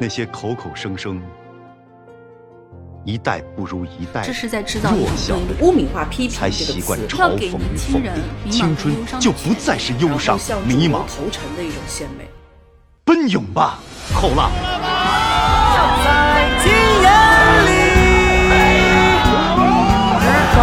那些口口声声一代不如一代，这是在制造一弱小的污名化批评才习惯嘲讽与年轻人讽刺，青春就不再是忧伤迷茫，流投诚的一种献媚。奔涌吧，后浪！在今夜里，日头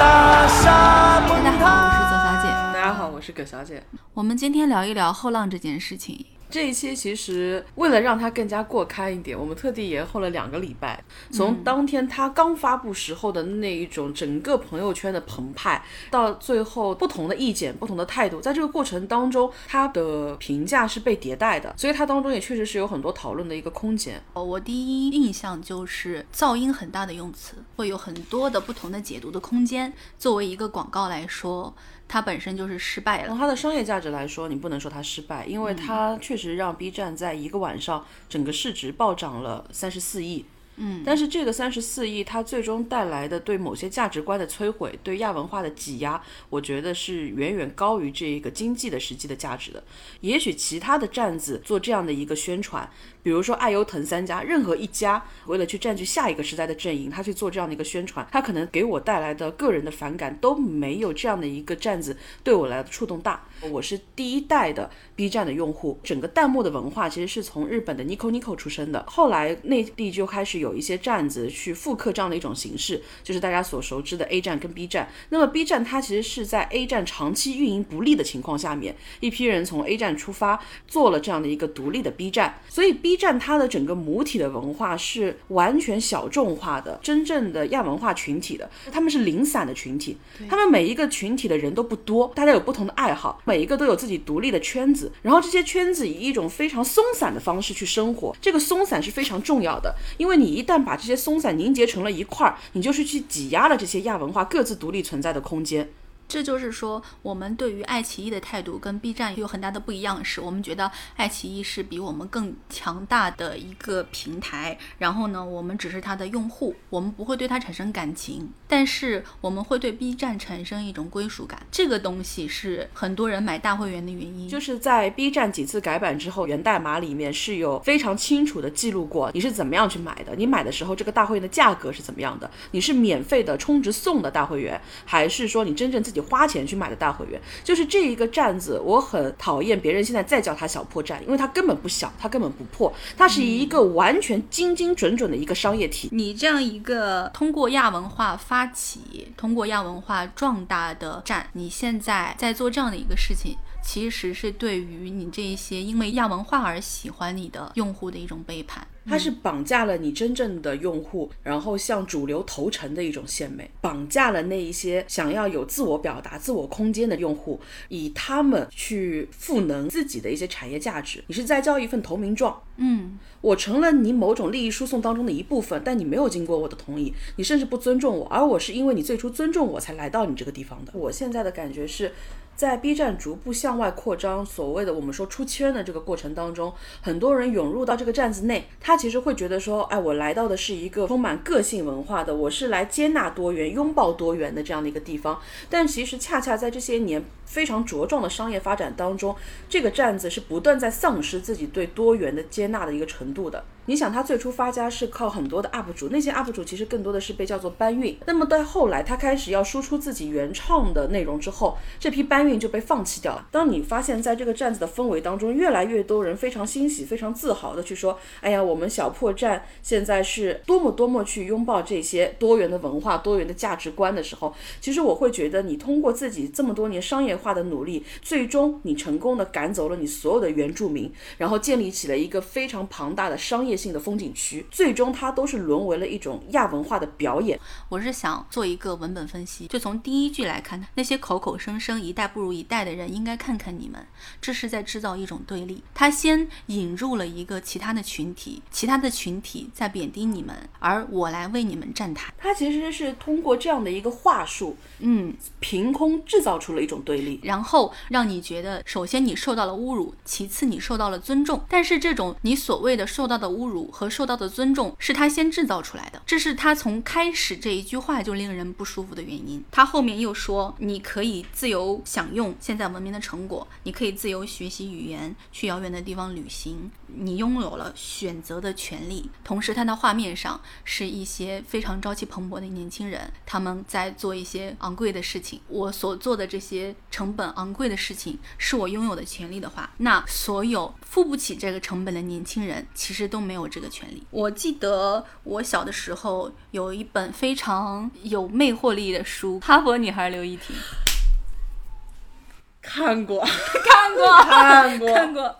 大厦大家好，我是左小姐。大家好，我是葛小姐。我们今天聊一聊后浪这件事情。这一期其实为了让它更加过刊一点，我们特地延后了两个礼拜。从当天它刚发布时候的那一种整个朋友圈的澎湃，到最后不同的意见、不同的态度，在这个过程当中，它的评价是被迭代的，所以它当中也确实是有很多讨论的一个空间。哦我第一印象就是噪音很大的用词，会有很多的不同的解读的空间。作为一个广告来说，它本身就是失败了。从它的商业价值来说，你不能说它失败，因为它确实让 B 站在一个晚上整个市值暴涨了三十四亿。嗯，但是这个三十四亿，它最终带来的对某些价值观的摧毁，对亚文化的挤压，我觉得是远远高于这个经济的实际的价值的。也许其他的站子做这样的一个宣传，比如说爱优腾三家，任何一家为了去占据下一个时代的阵营，他去做这样的一个宣传，他可能给我带来的个人的反感都没有这样的一个站子对我来的触动大。我是第一代的 B 站的用户，整个弹幕的文化其实是从日本的 Nico Nico 出生的，后来内地就开始有一些站子去复刻这样的一种形式，就是大家所熟知的 A 站跟 B 站。那么 B 站它其实是在 A 站长期运营不利的情况下面，一批人从 A 站出发，做了这样的一个独立的 B 站。所以 B 站它的整个母体的文化是完全小众化的，真正的亚文化群体的，他们是零散的群体，他们每一个群体的人都不多，大家有不同的爱好，每每一个都有自己独立的圈子，然后这些圈子以一种非常松散的方式去生活，这个松散是非常重要的，因为你一旦把这些松散凝结成了一块儿，你就是去挤压了这些亚文化各自独立存在的空间。这就是说，我们对于爱奇艺的态度跟 B 站有很大的不一样，是我们觉得爱奇艺是比我们更强大的一个平台，然后呢，我们只是它的用户，我们不会对它产生感情，但是我们会对 B 站产生一种归属感。这个东西是很多人买大会员的原因。就是在 B 站几次改版之后，源代码里面是有非常清楚的记录过你是怎么样去买的，你买的时候这个大会员的价格是怎么样的，你是免费的充值送的大会员，还是说你真正自己花钱去买的大会员？就是这一个站子，我很讨厌别人现在再叫它小破站，因为它根本不小，它根本不破，它是一个完全精精准准的一个商业体。你这样一个通过亚文化发起、通过亚文化壮大的站，你现在在做这样的一个事情，其实是对于你这一些因为亚文化而喜欢你的用户的一种背叛。它是绑架了你真正的用户，然后向主流投诚的一种献媚，绑架了那一些想要有自我表达、自我空间的用户，以他们去赋能自己的一些产业价值。你是在交一份投名状，嗯，我成了你某种利益输送当中的一部分，但你没有经过我的同意，你甚至不尊重我，而我是因为你最初尊重我才来到你这个地方的。我现在的感觉是。在 B 站逐步向外扩张，所谓的我们说出圈的这个过程当中，很多人涌入到这个站子内，他其实会觉得说，哎，我来到的是一个充满个性文化的，我是来接纳多元、拥抱多元的这样的一个地方。但其实恰恰在这些年非常茁壮的商业发展当中，这个站子是不断在丧失自己对多元的接纳的一个程度的。你想，他最初发家是靠很多的 UP 主，那些 UP 主其实更多的是被叫做搬运。那么到后来，他开始要输出自己原创的内容之后，这批搬运就被放弃掉了。当你发现，在这个站子的氛围当中，越来越多人非常欣喜、非常自豪的去说：“哎呀，我们小破站现在是多么多么去拥抱这些多元的文化、多元的价值观的时候，其实我会觉得，你通过自己这么多年商业化的努力，最终你成功的赶走了你所有的原住民，然后建立起了一个非常庞大的商业。性的风景区，最终它都是沦为了一种亚文化的表演。我是想做一个文本分析，就从第一句来看，那些口口声声一代不如一代的人，应该看看你们，这是在制造一种对立。他先引入了一个其他的群体，其他的群体在贬低你们，而我来为你们站台。他其实是通过这样的一个话术，嗯，凭空制造出了一种对立，然后让你觉得，首先你受到了侮辱，其次你受到了尊重。但是这种你所谓的受到的侮侮辱和受到的尊重，是他先制造出来的，这是他从开始这一句话就令人不舒服的原因。他后面又说，你可以自由享用现在文明的成果，你可以自由学习语言，去遥远的地方旅行，你拥有了选择的权利。同时，它的画面上是一些非常朝气蓬勃的年轻人，他们在做一些昂贵的事情。我所做的这些成本昂贵的事情是我拥有的权利的话，那所有付不起这个成本的年轻人其实都没有这个权利。我记得我小的时候有一本非常有魅惑力的书，《哈佛女孩刘亦婷》。看过，看过，看过，看过。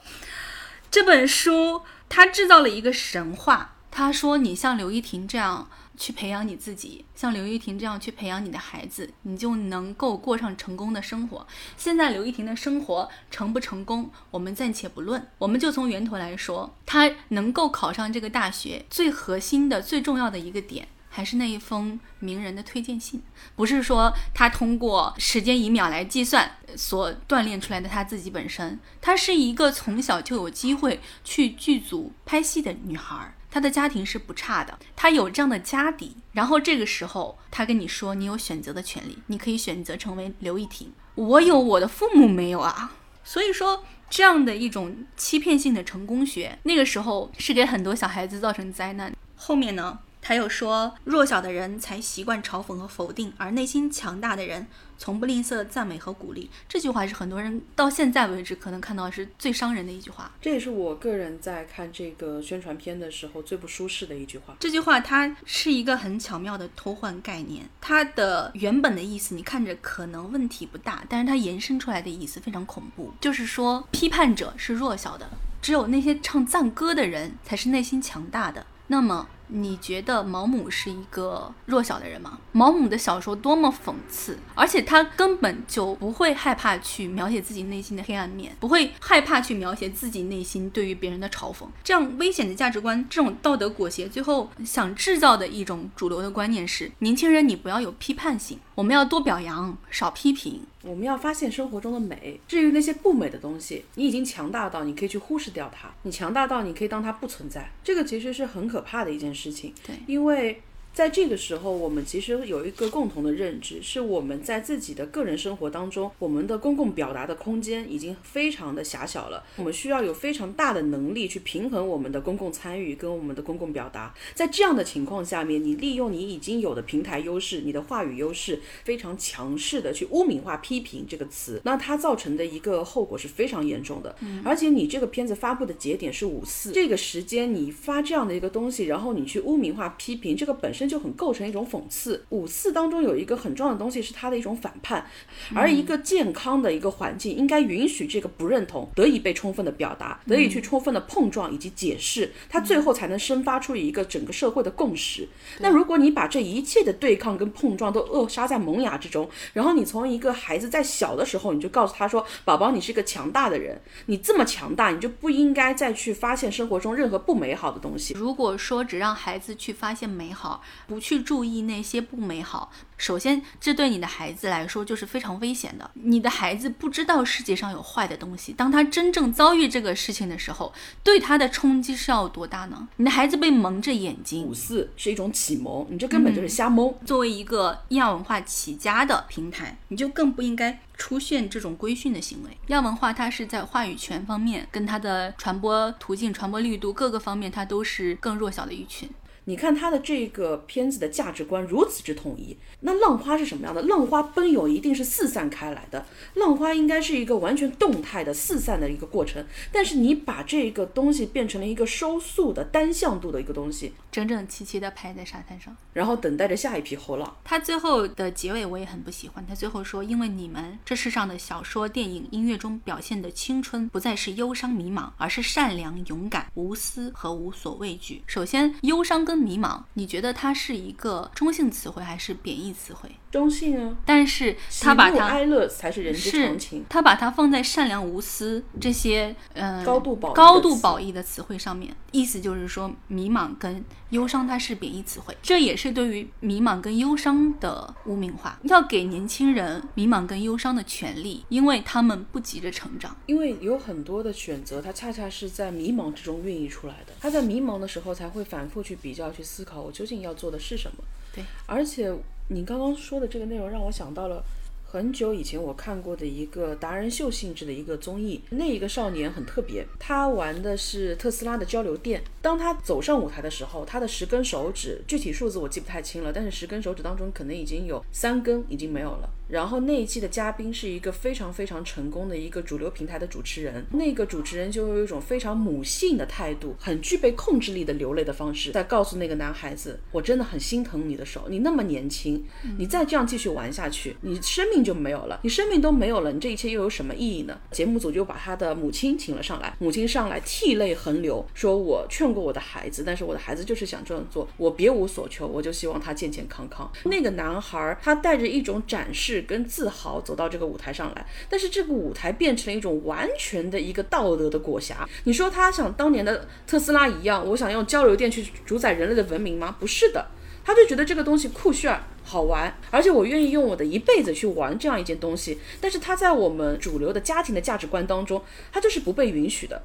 这本书，它制造了一个神话。他说：“你像刘亦婷这样去培养你自己，像刘亦婷这样去培养你的孩子，你就能够过上成功的生活。”现在刘亦婷的生活成不成功，我们暂且不论。我们就从源头来说，她能够考上这个大学，最核心的、最重要的一个点。还是那一封名人的推荐信，不是说他通过时间以秒来计算所锻炼出来的他自己本身，她是一个从小就有机会去剧组拍戏的女孩，她的家庭是不差的，她有这样的家底，然后这个时候她跟你说你有选择的权利，你可以选择成为刘亦婷，我有我的父母没有啊，所以说这样的一种欺骗性的成功学，那个时候是给很多小孩子造成灾难，后面呢？他又说，弱小的人才习惯嘲讽和否定，而内心强大的人从不吝啬赞美和鼓励。这句话是很多人到现在为止可能看到是最伤人的一句话。这也是我个人在看这个宣传片的时候最不舒适的一句话。这句话它是一个很巧妙的偷换概念，它的原本的意思你看着可能问题不大，但是它延伸出来的意思非常恐怖，就是说批判者是弱小的，只有那些唱赞歌的人才是内心强大的。那么。你觉得毛姆是一个弱小的人吗？毛姆的小说多么讽刺，而且他根本就不会害怕去描写自己内心的黑暗面，不会害怕去描写自己内心对于别人的嘲讽。这样危险的价值观，这种道德裹挟，最后想制造的一种主流的观念是：年轻人，你不要有批判性，我们要多表扬，少批评。我们要发现生活中的美。至于那些不美的东西，你已经强大到你可以去忽视掉它，你强大到你可以当它不存在。这个其实是很可怕的一件事情。对，因为。在这个时候，我们其实有一个共同的认知，是我们在自己的个人生活当中，我们的公共表达的空间已经非常的狭小了。我们需要有非常大的能力去平衡我们的公共参与跟我们的公共表达。在这样的情况下面，你利用你已经有的平台优势，你的话语优势，非常强势的去污名化、批评这个词，那它造成的一个后果是非常严重的。而且你这个片子发布的节点是五四这个时间，你发这样的一个东西，然后你去污名化、批评这个本身。就很构成一种讽刺。五四当中有一个很重要的东西是它的一种反叛，而一个健康的一个环境应该允许这个不认同得以被充分的表达，得以去充分的碰撞以及解释，它最后才能生发出一个整个社会的共识。那如果你把这一切的对抗跟碰撞都扼杀在萌芽之中，然后你从一个孩子在小的时候你就告诉他说：“宝宝，你是一个强大的人，你这么强大，你就不应该再去发现生活中任何不美好的东西。”如果说只让孩子去发现美好，不去注意那些不美好。首先，这对你的孩子来说就是非常危险的。你的孩子不知道世界上有坏的东西，当他真正遭遇这个事情的时候，对他的冲击是要多大呢？你的孩子被蒙着眼睛。五四是一种启蒙，你这根本就是瞎蒙。作为一个亚文化起家的平台，你就更不应该出现这种规训的行为。亚文化它是在话语权方面，跟它的传播途径、传播力度各个方面，它都是更弱小的一群。你看他的这个片子的价值观如此之统一，那浪花是什么样的？浪花奔涌一定是四散开来的，浪花应该是一个完全动态的四散的一个过程。但是你把这个东西变成了一个收束的单向度的一个东西，整整齐齐的拍在沙滩上，然后等待着下一批后浪。他最后的结尾我也很不喜欢，他最后说：“因为你们这世上的小说、电影、音乐中表现的青春，不再是忧伤迷茫，而是善良、勇敢、无私和无所畏惧。”首先，忧伤跟迷茫，你觉得它是一个中性词汇还是贬义词汇？中性啊，但是他把它哀乐才是人之常情，他把它放在善良无私这些嗯高度褒高度褒义的词汇上面，意思就是说迷茫跟忧伤它是贬义词汇，这也是对于迷茫跟忧伤的污名化。要给年轻人迷茫跟忧伤的权利，因为他们不急着成长，因为有很多的选择，它恰恰是在迷茫之中孕育出来的。他在迷茫的时候才会反复去比较、去思考，我究竟要做的是什么。对，而且。你刚刚说的这个内容让我想到了很久以前我看过的一个达人秀性质的一个综艺，那一个少年很特别，他玩的是特斯拉的交流电。当他走上舞台的时候，他的十根手指，具体数字我记不太清了，但是十根手指当中可能已经有三根已经没有了。然后那一期的嘉宾是一个非常非常成功的一个主流平台的主持人，那个主持人就有一种非常母性的态度，很具备控制力的流泪的方式，在告诉那个男孩子，我真的很心疼你的手，你那么年轻，你再这样继续玩下去，你生命就没有了，你生命都没有了，你这一切又有什么意义呢？节目组就把他的母亲请了上来，母亲上来涕泪横流，说我劝过我的孩子，但是我的孩子就是想这样做，我别无所求，我就希望他健健康康。那个男孩他带着一种展示跟自豪走到这个舞台上来，但是这个舞台变成了一种完全的一个道德的裹挟。你说他想当年的特斯拉一样，我想用交流电去主宰人类的文明吗？不是的。他就觉得这个东西酷炫、好玩，而且我愿意用我的一辈子去玩这样一件东西。但是他在我们主流的家庭的价值观当中，他就是不被允许的。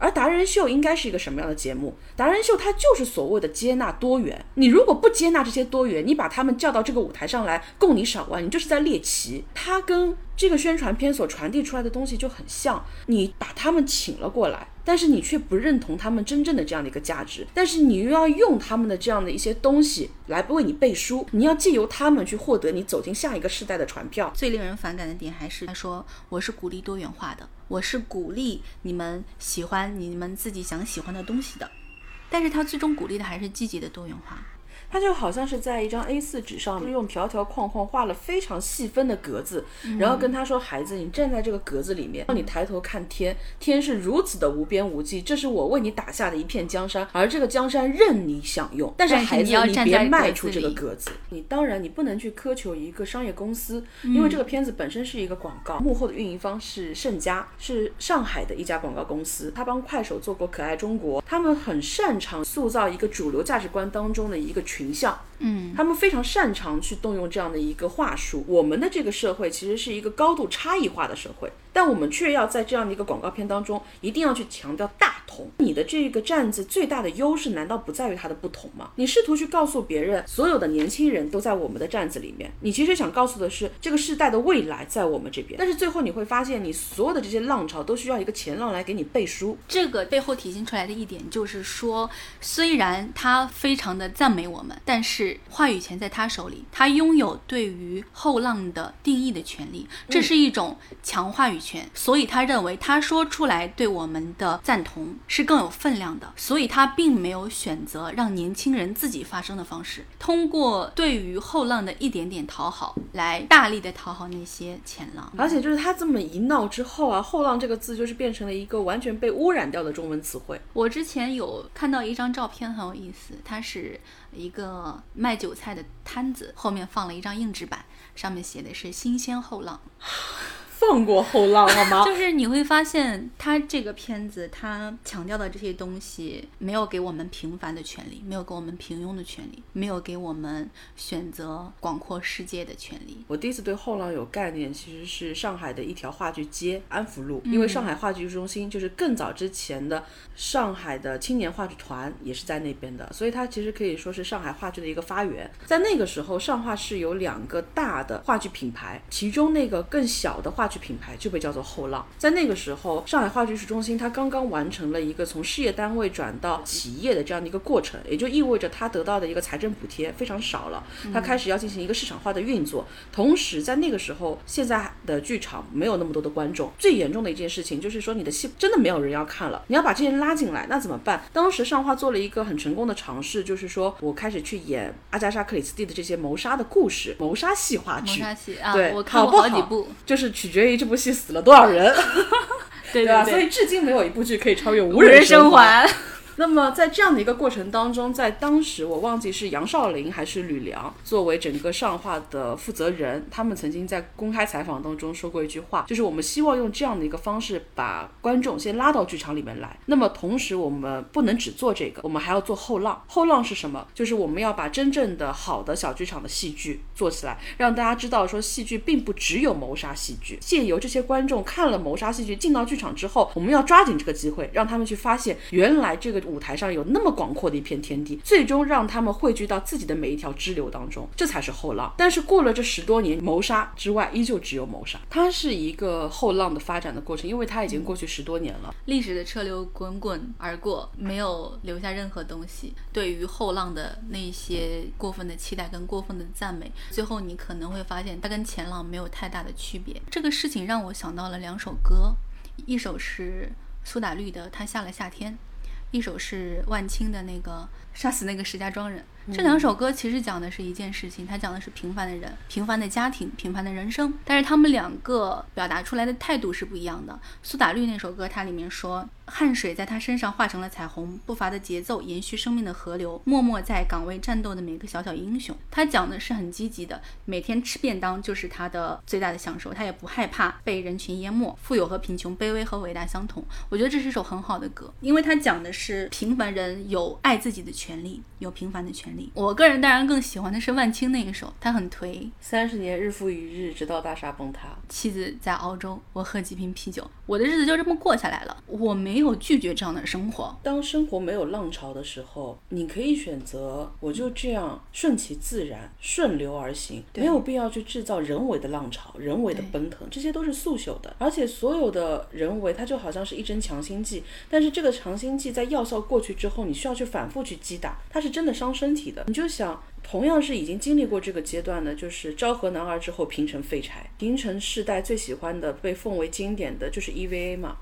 而达人秀应该是一个什么样的节目？达人秀它就是所谓的接纳多元。你如果不接纳这些多元，你把他们叫到这个舞台上来供你赏玩，你就是在猎奇。它跟这个宣传片所传递出来的东西就很像，你把他们请了过来，但是你却不认同他们真正的这样的一个价值，但是你又要用他们的这样的一些东西来为你背书，你要借由他们去获得你走进下一个时代的传票。最令人反感的点还是他说我是鼓励多元化的，我是鼓励你们喜欢你们自己想喜欢的东西的，但是他最终鼓励的还是积极的多元化。它就好像是在一张 A4 纸上用条条框框画了非常细分的格子，然后跟他说：“孩子，你站在这个格子里面，让你抬头看天，天是如此的无边无际，这是我为你打下的一片江山，而这个江山任你享用。但是孩子，你别迈出这个格子。你当然你不能去苛求一个商业公司，因为这个片子本身是一个广告，幕后的运营方是盛佳，是上海的一家广告公司，他帮快手做过可爱中国，他们很擅长塑造一个主流价值观当中的一个群。形象，嗯，他们非常擅长去动用这样的一个话术。我们的这个社会其实是一个高度差异化的社会。但我们却要在这样的一个广告片当中，一定要去强调大同。你的这个站子最大的优势，难道不在于它的不同吗？你试图去告诉别人，所有的年轻人都在我们的站子里面，你其实想告诉的是，这个时代的未来在我们这边。但是最后你会发现，你所有的这些浪潮都需要一个前浪来给你背书。这个背后体现出来的一点就是说，虽然他非常的赞美我们，但是话语权在他手里，他拥有对于后浪的定义的权利，这是一种强话语。权，所以他认为他说出来对我们的赞同是更有分量的，所以他并没有选择让年轻人自己发声的方式，通过对于后浪的一点点讨好来大力的讨好那些前浪。而且就是他这么一闹之后啊，后浪这个字就是变成了一个完全被污染掉的中文词汇。我之前有看到一张照片很有意思，它是一个卖韭菜的摊子，后面放了一张硬纸板，上面写的是新鲜后浪。放过后浪好吗？就是你会发现，他这个片子他强调的这些东西，没有给我们平凡的权利，没有给我们平庸的权利，没有给我们选择广阔世界的权利。我第一次对后浪有概念，其实是上海的一条话剧街安福路，因为上海话剧中心就是更早之前的上海的青年话剧团也是在那边的，所以它其实可以说是上海话剧的一个发源。在那个时候，上画是有两个大的话剧品牌，其中那个更小的话。剧品牌就被叫做后浪，在那个时候，上海话剧艺术中心它刚刚完成了一个从事业单位转到企业的这样的一个过程，也就意味着它得到的一个财政补贴非常少了，它开始要进行一个市场化的运作。同时，在那个时候，现在的剧场没有那么多的观众，最严重的一件事情就是说你的戏真的没有人要看了，你要把这些人拉进来，那怎么办？当时上画做了一个很成功的尝试，就是说我开始去演阿加莎克里斯蒂的这些谋杀的故事，谋杀戏话剧，谋杀戏啊，对，我看过好几部，就是取决。决于这部戏死了多少人，对吧？所以至今没有一部剧可以超越《无人生还》。那么在这样的一个过程当中，在当时我忘记是杨少林还是吕梁作为整个上画的负责人，他们曾经在公开采访当中说过一句话，就是我们希望用这样的一个方式把观众先拉到剧场里面来。那么同时我们不能只做这个，我们还要做后浪。后浪是什么？就是我们要把真正的好的小剧场的戏剧做起来，让大家知道说戏剧并不只有谋杀戏剧。借由这些观众看了谋杀戏剧进到剧场之后，我们要抓紧这个机会，让他们去发现原来这个。舞台上有那么广阔的一片天地，最终让他们汇聚到自己的每一条支流当中，这才是后浪。但是过了这十多年，谋杀之外，依旧只有谋杀。它是一个后浪的发展的过程，因为它已经过去十多年了。历史的车流滚滚而过，没有留下任何东西。对于后浪的那些过分的期待跟过分的赞美，最后你可能会发现，它跟前浪没有太大的区别。这个事情让我想到了两首歌，一首是苏打绿的《他下了夏天》，一首是万青的那个《杀死那个石家庄人》。这两首歌其实讲的是一件事情，它讲的是平凡的人、平凡的家庭、平凡的人生，但是他们两个表达出来的态度是不一样的。苏打绿那首歌，它里面说，汗水在他身上化成了彩虹，步伐的节奏延续生命的河流，默默在岗位战斗的每个小小英雄。他讲的是很积极的，每天吃便当就是他的最大的享受，他也不害怕被人群淹没。富有和贫穷，卑微和伟大相同。我觉得这是一首很好的歌，因为他讲的是平凡人有爱自己的权利，有平凡的权利。我个人当然更喜欢的是万青那一首，他很颓。三十年日复一日，直到大厦崩塌。妻子在澳洲，我喝几瓶啤酒，我的日子就这么过下来了。我没有拒绝这样的生活。当生活没有浪潮的时候，你可以选择我就这样顺其自然，顺流而行，没有必要去制造人为的浪潮、人为的奔腾，这些都是速朽的。而且所有的人为，它就好像是一针强心剂，但是这个强心剂在药效过去之后，你需要去反复去击打，它是真的伤身体的。你就想，同样是已经经历过这个阶段的，就是昭和男儿之后平成废柴，平成世代最喜欢的、被奉为经典的就是 EVA 嘛。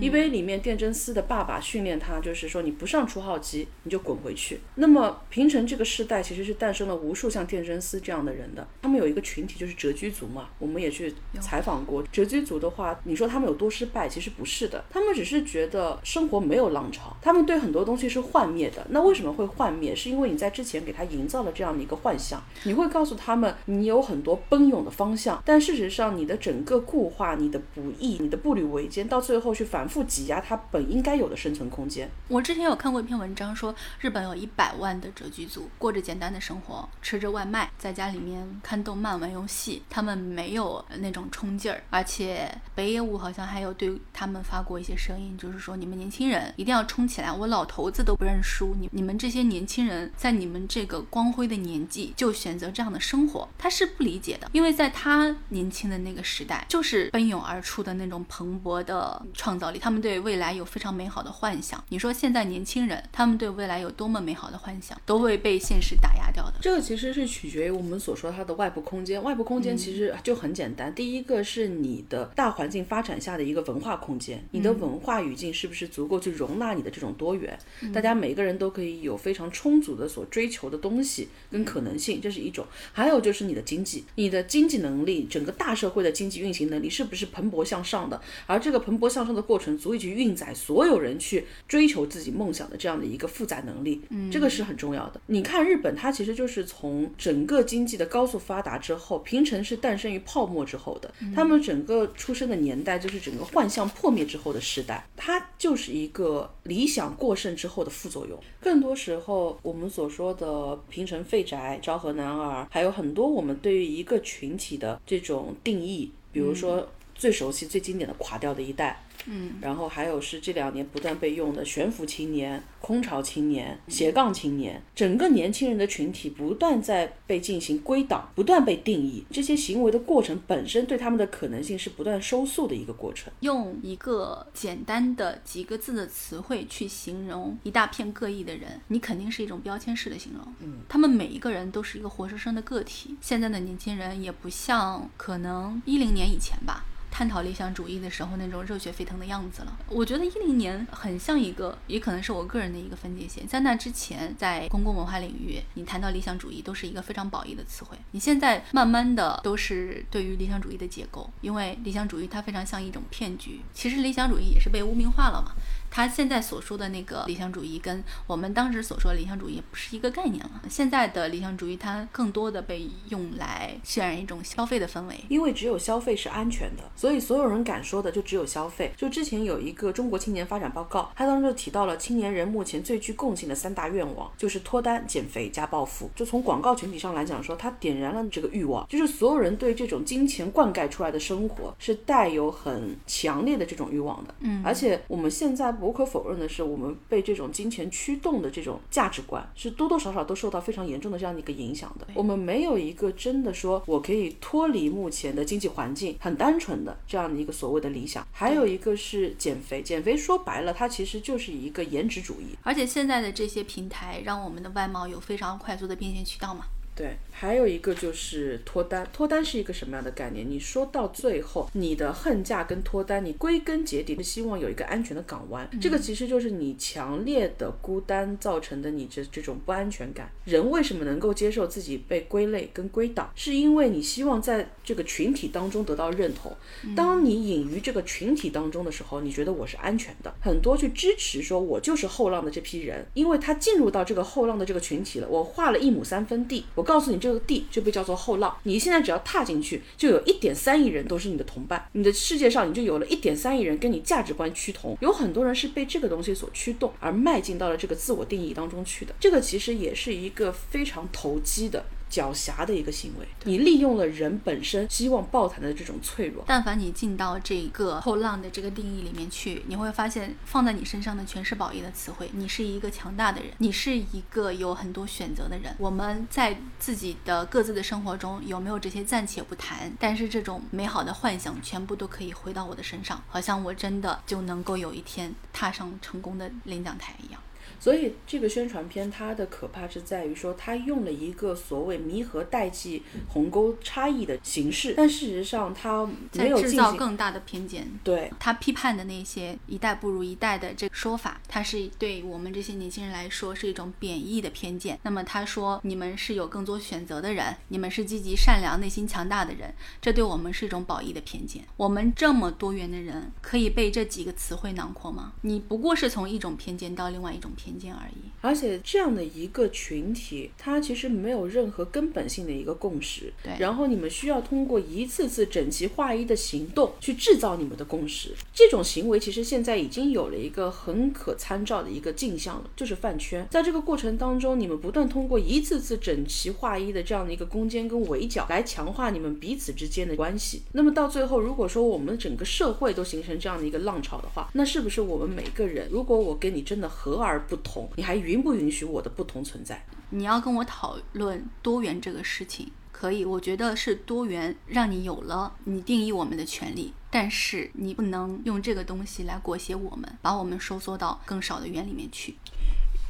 EVA 里面电真丝的爸爸训练他，就是说你不上初号机你就滚回去。那么平成这个时代其实是诞生了无数像电真丝这样的人的，他们有一个群体就是谪居族嘛，我们也去采访过谪居族的话，你说他们有多失败，其实不是的，他们只是觉得生活没有浪潮，他们对很多东西是幻灭的。那为什么会幻灭？是因为你在之前给他营造了这样的一个幻象，你会告诉他们你有很多奔涌的方向，但事实上你的整个固化、你的不易、你的步履维艰，到最后去。反复挤压它本应该有的生存空间。我之前有看过一篇文章，说日本有一百万的谪居族，过着简单的生活，吃着外卖，在家里面看动漫、玩游戏，他们没有那种冲劲儿。而且北野武好像还有对他们发过一些声音，就是说你们年轻人一定要冲起来，我老头子都不认输，你你们这些年轻人在你们这个光辉的年纪就选择这样的生活，他是不理解的，因为在他年轻的那个时代，就是奔涌而出的那种蓬勃的创。道理，他们对未来有非常美好的幻想。你说现在年轻人，他们对未来有多么美好的幻想，都会被现实打压掉的。这个其实是取决于我们所说它的外部空间。外部空间其实就很简单，第一个是你的大环境发展下的一个文化空间，你的文化语境是不是足够去容纳你的这种多元？大家每个人都可以有非常充足的所追求的东西跟可能性，这是一种。还有就是你的经济，你的经济能力，整个大社会的经济运行能力是不是蓬勃向上的？而这个蓬勃向上的。过程足以去运载所有人去追求自己梦想的这样的一个负载能力，嗯，这个是很重要的。你看日本，它其实就是从整个经济的高速发达之后，平成是诞生于泡沫之后的，他们整个出生的年代就是整个幻象破灭之后的时代，它就是一个理想过剩之后的副作用。更多时候，我们所说的平成废宅、昭和男儿，还有很多我们对于一个群体的这种定义，比如说最熟悉、最经典的垮掉的一代。嗯，然后还有是这两年不断被用的悬浮青年、空巢青年、斜杠青年，整个年轻人的群体不断在被进行归档，不断被定义。这些行为的过程本身对他们的可能性是不断收缩的一个过程。用一个简单的几个字的词汇去形容一大片各异的人，你肯定是一种标签式的形容。嗯，他们每一个人都是一个活生生的个体。现在的年轻人也不像可能一零年以前吧。探讨理想主义的时候那种热血沸腾的样子了。我觉得一零年很像一个，也可能是我个人的一个分界线。在那之前，在公共文化领域，你谈到理想主义都是一个非常褒义的词汇。你现在慢慢的都是对于理想主义的解构，因为理想主义它非常像一种骗局。其实理想主义也是被污名化了嘛。他现在所说的那个理想主义，跟我们当时所说的理想主义不是一个概念了。现在的理想主义，它更多的被用来渲染一种消费的氛围，因为只有消费是安全的，所以所有人敢说的就只有消费。就之前有一个中国青年发展报告，它当中就提到了青年人目前最具共性的三大愿望，就是脱单、减肥加暴富。就从广告群体上来讲说，它点燃了这个欲望，就是所有人对这种金钱灌溉出来的生活是带有很强烈的这种欲望的。嗯，而且我们现在。无可否认的是，我们被这种金钱驱动的这种价值观，是多多少少都受到非常严重的这样的一个影响的。我们没有一个真的说我可以脱离目前的经济环境，很单纯的这样的一个所谓的理想。还有一个是减肥，减肥说白了，它其实就是一个颜值主义。而且现在的这些平台让我们的外貌有非常快速的变现渠道嘛。对，还有一个就是脱单。脱单是一个什么样的概念？你说到最后，你的恨嫁跟脱单，你归根结底是希望有一个安全的港湾。这个其实就是你强烈的孤单造成的你这这种不安全感。人为什么能够接受自己被归类跟归档？是因为你希望在这个群体当中得到认同。当你隐于这个群体当中的时候，你觉得我是安全的。很多去支持说我就是后浪的这批人，因为他进入到这个后浪的这个群体了。我画了一亩三分地，我告诉你这个地就被叫做后浪。你现在只要踏进去，就有一点三亿人都是你的同伴，你的世界上你就有了一点三亿人跟你价值观趋同。有很多人是被这个东西所驱动而迈进到了这个自我定义当中去的。这个其实也是一个非常投机的。狡黠的一个行为，你利用了人本身希望抱团的这种脆弱。但凡你进到这个后浪的这个定义里面去，你会发现放在你身上的全是褒义的词汇。你是一个强大的人，你是一个有很多选择的人。我们在自己的各自的生活中有没有这些暂且不谈，但是这种美好的幻想全部都可以回到我的身上，好像我真的就能够有一天踏上成功的领奖台一样。所以这个宣传片它的可怕是在于说，它用了一个所谓弥合代际鸿沟差异的形式，但事实上它没有制造更大的偏见。对他批判的那些一代不如一代的这个说法，它是对我们这些年轻人来说是一种贬义的偏见。那么他说你们是有更多选择的人，你们是积极善良、内心强大的人，这对我们是一种褒义的偏见。我们这么多元的人，可以被这几个词汇囊括吗？你不过是从一种偏见到另外一种偏。见而已，而且这样的一个群体，它其实没有任何根本性的一个共识。对，然后你们需要通过一次次整齐划一的行动去制造你们的共识。这种行为其实现在已经有了一个很可参照的一个镜像了，就是饭圈。在这个过程当中，你们不断通过一次次整齐划一的这样的一个攻坚跟围剿来强化你们彼此之间的关系。那么到最后，如果说我们整个社会都形成这样的一个浪潮的话，那是不是我们每个人，如果我跟你真的和而不？同，你还允不允许我的不同存在？你要跟我讨论多元这个事情，可以，我觉得是多元让你有了你定义我们的权利，但是你不能用这个东西来裹挟我们，把我们收缩到更少的圆里面去。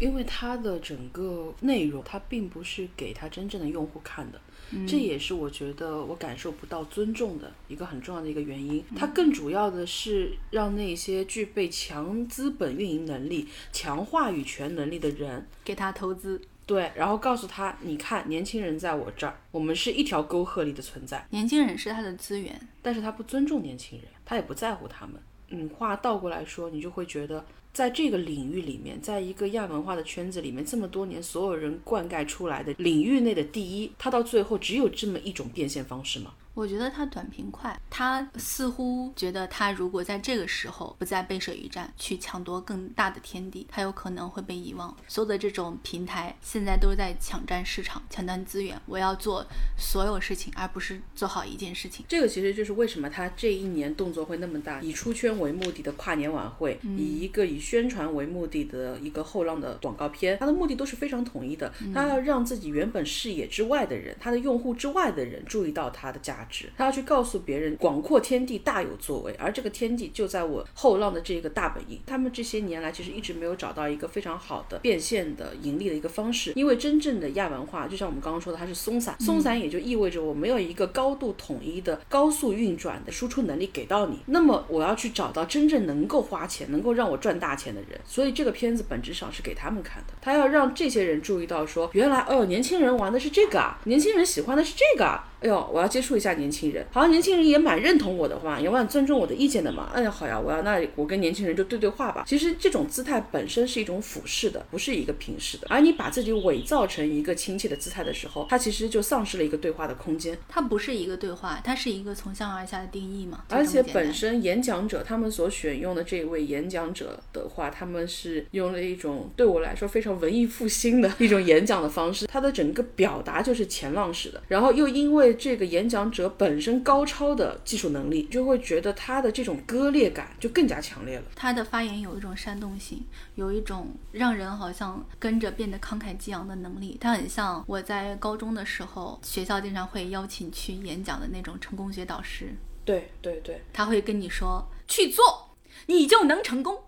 因为它的整个内容，它并不是给他真正的用户看的。这也是我觉得我感受不到尊重的一个很重要的一个原因。它更主要的是让那些具备强资本运营能力、强话语权能力的人给他投资。对，然后告诉他，你看，年轻人在我这儿，我们是一条沟壑里的存在。年轻人是他的资源，但是他不尊重年轻人，他也不在乎他们。嗯，话倒过来说，你就会觉得。在这个领域里面，在一个亚文化的圈子里面，这么多年所有人灌溉出来的领域内的第一，他到最后只有这么一种变现方式吗？我觉得他短平快，他似乎觉得他如果在这个时候不再背水一战，去抢夺更大的天地，他有可能会被遗忘。所有的这种平台现在都在抢占市场、抢占资源。我要做所有事情，而不是做好一件事情。这个其实就是为什么他这一年动作会那么大，以出圈为目的的跨年晚会，以一个以宣传为目的的一个后浪的广告片，他的目的都是非常统一的。他要让自己原本视野之外的人，他的用户之外的人注意到他的价。他要去告诉别人，广阔天地大有作为，而这个天地就在我后浪的这个大本营。他们这些年来其实一直没有找到一个非常好的变现的盈利的一个方式，因为真正的亚文化，就像我们刚刚说的，它是松散，松散也就意味着我没有一个高度统一的高速运转的输出能力给到你。那么我要去找到真正能够花钱、能够让我赚大钱的人。所以这个片子本质上是给他们看的，他要让这些人注意到说，原来哦，年轻人玩的是这个啊，年轻人喜欢的是这个啊。哎呦，我要接触一下年轻人，好像年轻人也蛮认同我的话，也蛮尊重我的意见的嘛。哎呀，好呀，我要那我跟年轻人就对对话吧。其实这种姿态本身是一种俯视的，不是一个平视的。而你把自己伪造成一个亲切的姿态的时候，它其实就丧失了一个对话的空间。它不是一个对话，它是一个从上而下的定义嘛。而且本身演讲者他们所选用的这位演讲者的话，他们是用了一种对我来说非常文艺复兴的一种演讲的方式，他的整个表达就是前浪式的，然后又因为。为这个演讲者本身高超的技术能力，就会觉得他的这种割裂感就更加强烈了。他的发言有一种煽动性，有一种让人好像跟着变得慷慨激昂的能力。他很像我在高中的时候，学校经常会邀请去演讲的那种成功学导师。对对对，他会跟你说去做，你就能成功。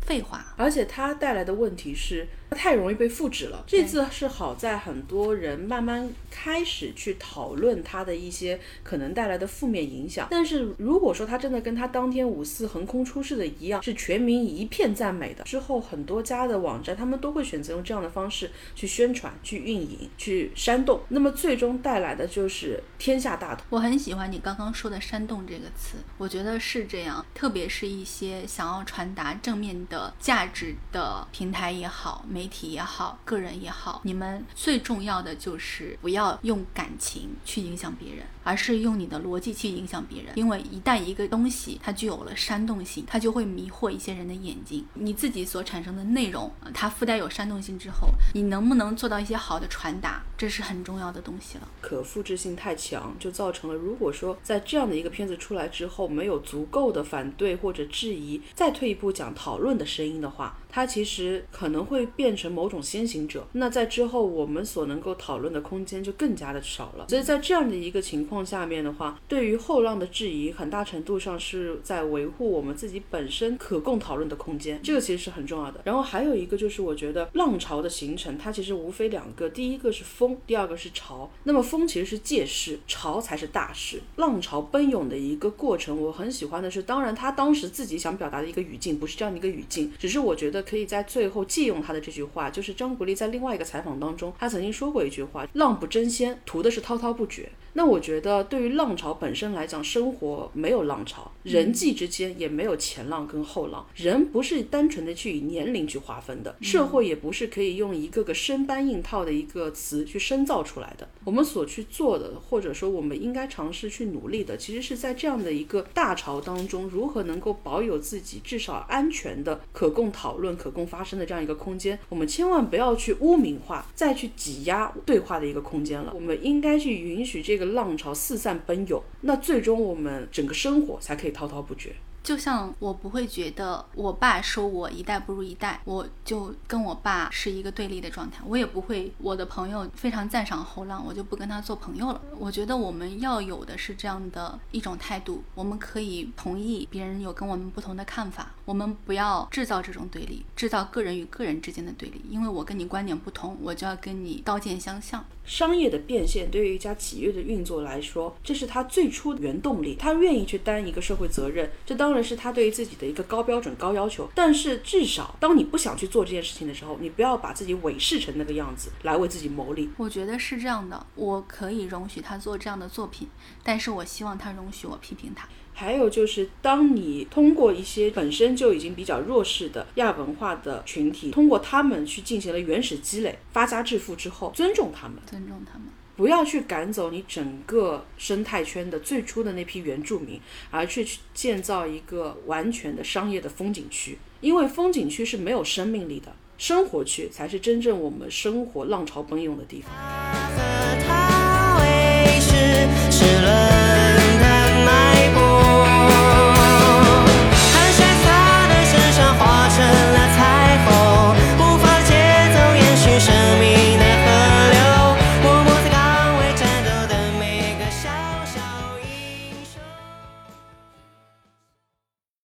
废话，而且他带来的问题是太容易被复制了。这次是好在很多人慢慢开始去讨论它的一些可能带来的负面影响。但是如果说它真的跟它当天五四横空出世的一样，是全民一片赞美的，之后很多家的网站他们都会选择用这样的方式去宣传、去运营、去煽动，那么最终带来的就是天下大同。我很喜欢你刚刚说的“煽动”这个词，我觉得是这样，特别是一些想要传达正面的。价值的平台也好，媒媒体也好，个人也好，你们最重要的就是不要用感情去影响别人，而是用你的逻辑去影响别人。因为一旦一个东西它具有了煽动性，它就会迷惑一些人的眼睛。你自己所产生的内容，它附带有煽动性之后，你能不能做到一些好的传达，这是很重要的东西了。可复制性太强，就造成了如果说在这样的一个片子出来之后，没有足够的反对或者质疑，再退一步讲讨论的。声音的话。它其实可能会变成某种先行者，那在之后我们所能够讨论的空间就更加的少了。所以在这样的一个情况下面的话，对于后浪的质疑，很大程度上是在维护我们自己本身可供讨论的空间，这个其实是很重要的。然后还有一个就是，我觉得浪潮的形成，它其实无非两个，第一个是风，第二个是潮。那么风其实是借势，潮才是大势。浪潮奔涌的一个过程，我很喜欢的是，当然他当时自己想表达的一个语境不是这样的一个语境，只是我觉得。可以在最后借用他的这句话，就是张国立在另外一个采访当中，他曾经说过一句话：“浪不争先，图的是滔滔不绝。”那我觉得，对于浪潮本身来讲，生活没有浪潮，人际之间也没有前浪跟后浪。人不是单纯的去以年龄去划分的，社会也不是可以用一个个生搬硬套的一个词去深造出来的。我们所去做的，或者说我们应该尝试去努力的，其实是在这样的一个大潮当中，如何能够保有自己至少安全的、可供讨论、可供发生的这样一个空间。我们千万不要去污名化，再去挤压对话的一个空间了。我们应该去允许这个。浪潮四散奔涌，那最终我们整个生活才可以滔滔不绝。就像我不会觉得我爸说我一代不如一代，我就跟我爸是一个对立的状态。我也不会我的朋友非常赞赏后浪，我就不跟他做朋友了。我觉得我们要有的是这样的一种态度，我们可以同意别人有跟我们不同的看法，我们不要制造这种对立，制造个人与个人之间的对立。因为我跟你观点不同，我就要跟你刀剑相向。商业的变现对于一家企业的运作来说，这是他最初的原动力，他愿意去担一个社会责任，这当然是他对于自己的一个高标准、高要求。但是至少，当你不想去做这件事情的时候，你不要把自己伪饰成那个样子来为自己谋利。我觉得是这样的，我可以容许他做这样的作品，但是我希望他容许我批评他。还有就是当你通过一些本身就已经比较弱势的亚文化的群体，通过他们去进行了原始积累，发家致富之后，尊重他们，尊重他们，不要去赶走你整个生态圈的最初的那批原住民，而去去建造一个完全的商业的风景区。因为风景区是没有生命力的，生活区才是真正我们生活浪潮奔涌的地方。